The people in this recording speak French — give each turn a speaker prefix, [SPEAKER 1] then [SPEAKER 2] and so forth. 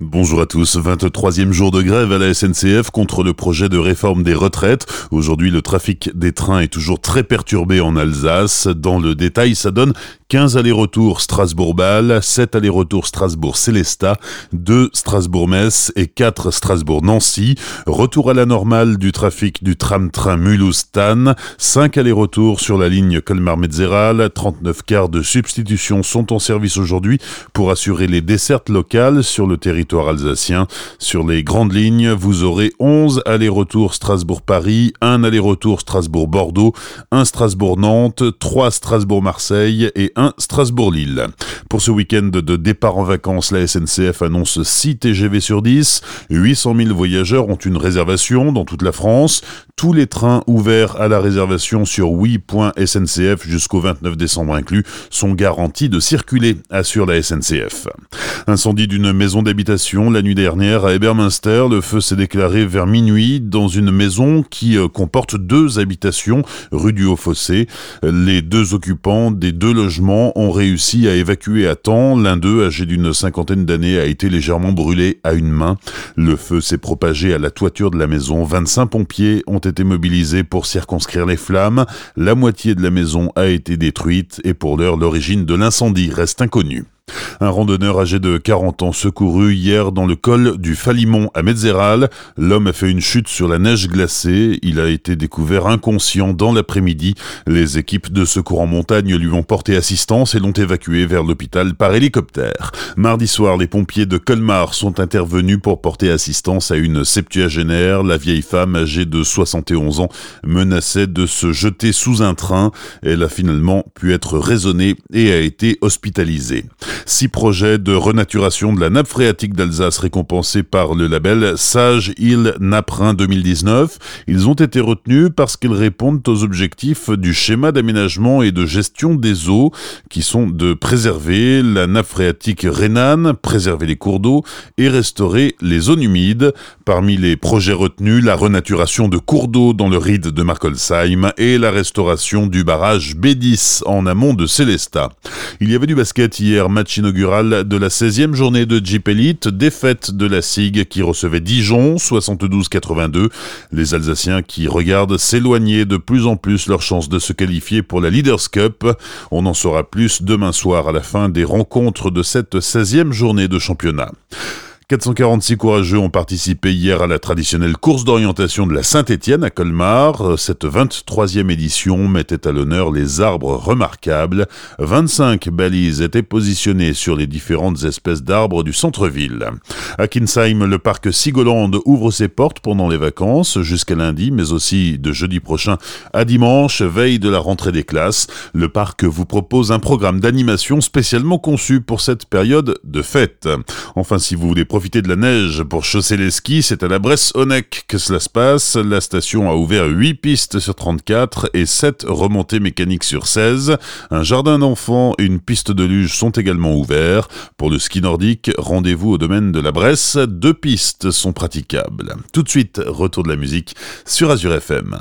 [SPEAKER 1] Bonjour à tous, 23e jour de grève à la SNCF contre le projet de réforme des retraites. Aujourd'hui, le trafic des trains est toujours très perturbé en Alsace. Dans le détail, ça donne 15 allers-retours Strasbourg-Bâle, 7 allers-retours Strasbourg-Célestat, 2 Strasbourg-Metz et 4 Strasbourg-Nancy. Retour à la normale du trafic du tram-train Mulhouse-Tannes, 5 allers-retours sur la ligne Colmar-Metzeral, 39 quarts de substitution sont en service aujourd'hui pour assurer les dessertes locales sur le territoire alsacien. Sur les grandes lignes, vous aurez 11 allers-retours Strasbourg-Paris, 1 aller-retour Strasbourg-Bordeaux, 1 Strasbourg-Nantes, 3 Strasbourg-Marseille et 1 Strasbourg-Lille. Pour ce week-end de départ en vacances, la SNCF annonce 6 TGV sur 10. 800 000 voyageurs ont une réservation dans toute la France. Tous les trains ouverts à la réservation sur oui.sncf jusqu'au 29 décembre inclus sont garantis de circuler, assure la SNCF. Incendie d'une maison d'habitation la nuit dernière à Ebermünster. Le feu s'est déclaré vers minuit dans une maison qui euh, comporte deux habitations rue du Haut-Fossé. Les deux occupants des deux logements ont réussi à évacuer à temps. L'un d'eux, âgé d'une cinquantaine d'années, a été légèrement brûlé à une main. Le feu s'est propagé à la toiture de la maison. 25 pompiers ont été mobilisés pour circonscrire les flammes. La moitié de la maison a été détruite et pour l'heure, l'origine de l'incendie reste inconnue. Un randonneur âgé de 40 ans secouru hier dans le col du Falimont à Metzeral. L'homme a fait une chute sur la neige glacée. Il a été découvert inconscient dans l'après-midi. Les équipes de secours en montagne lui ont porté assistance et l'ont évacué vers l'hôpital par hélicoptère. Mardi soir, les pompiers de Colmar sont intervenus pour porter assistance à une septuagénaire. La vieille femme âgée de 71 ans menaçait de se jeter sous un train. Elle a finalement pu être raisonnée et a été hospitalisée. Six projets de renaturation de la nappe phréatique d'Alsace récompensés par le label Sage Île Naprin 2019. Ils ont été retenus parce qu'ils répondent aux objectifs du schéma d'aménagement et de gestion des eaux qui sont de préserver la nappe phréatique rhénane, préserver les cours d'eau et restaurer les zones humides. Parmi les projets retenus, la renaturation de cours d'eau dans le ride de Markolsheim et la restauration du barrage B10 en amont de Célestat. Il y avait du basket hier, inaugural de la 16e journée de Jeep Elite, défaite de la SIG qui recevait Dijon 72-82. Les Alsaciens qui regardent s'éloigner de plus en plus leur chance de se qualifier pour la Leaders Cup. On en saura plus demain soir à la fin des rencontres de cette 16e journée de championnat. 446 courageux ont participé hier à la traditionnelle course d'orientation de la Saint-Étienne à Colmar. Cette 23e édition mettait à l'honneur les arbres remarquables. 25 balises étaient positionnées sur les différentes espèces d'arbres du centre-ville. À Kinsheim, le parc Sigoland ouvre ses portes pendant les vacances jusqu'à lundi, mais aussi de jeudi prochain à dimanche, veille de la rentrée des classes. Le parc vous propose un programme d'animation spécialement conçu pour cette période de fête. Enfin, si vous voulez profiter de la neige pour chausser les skis, c'est à la Bresse-Honec que cela se passe. La station a ouvert 8 pistes sur 34 et 7 remontées mécaniques sur 16. Un jardin d'enfants et une piste de luge sont également ouverts. Pour le ski nordique, rendez-vous au domaine de la Bresse. Deux pistes sont praticables. Tout de suite, retour de la musique sur Azure FM.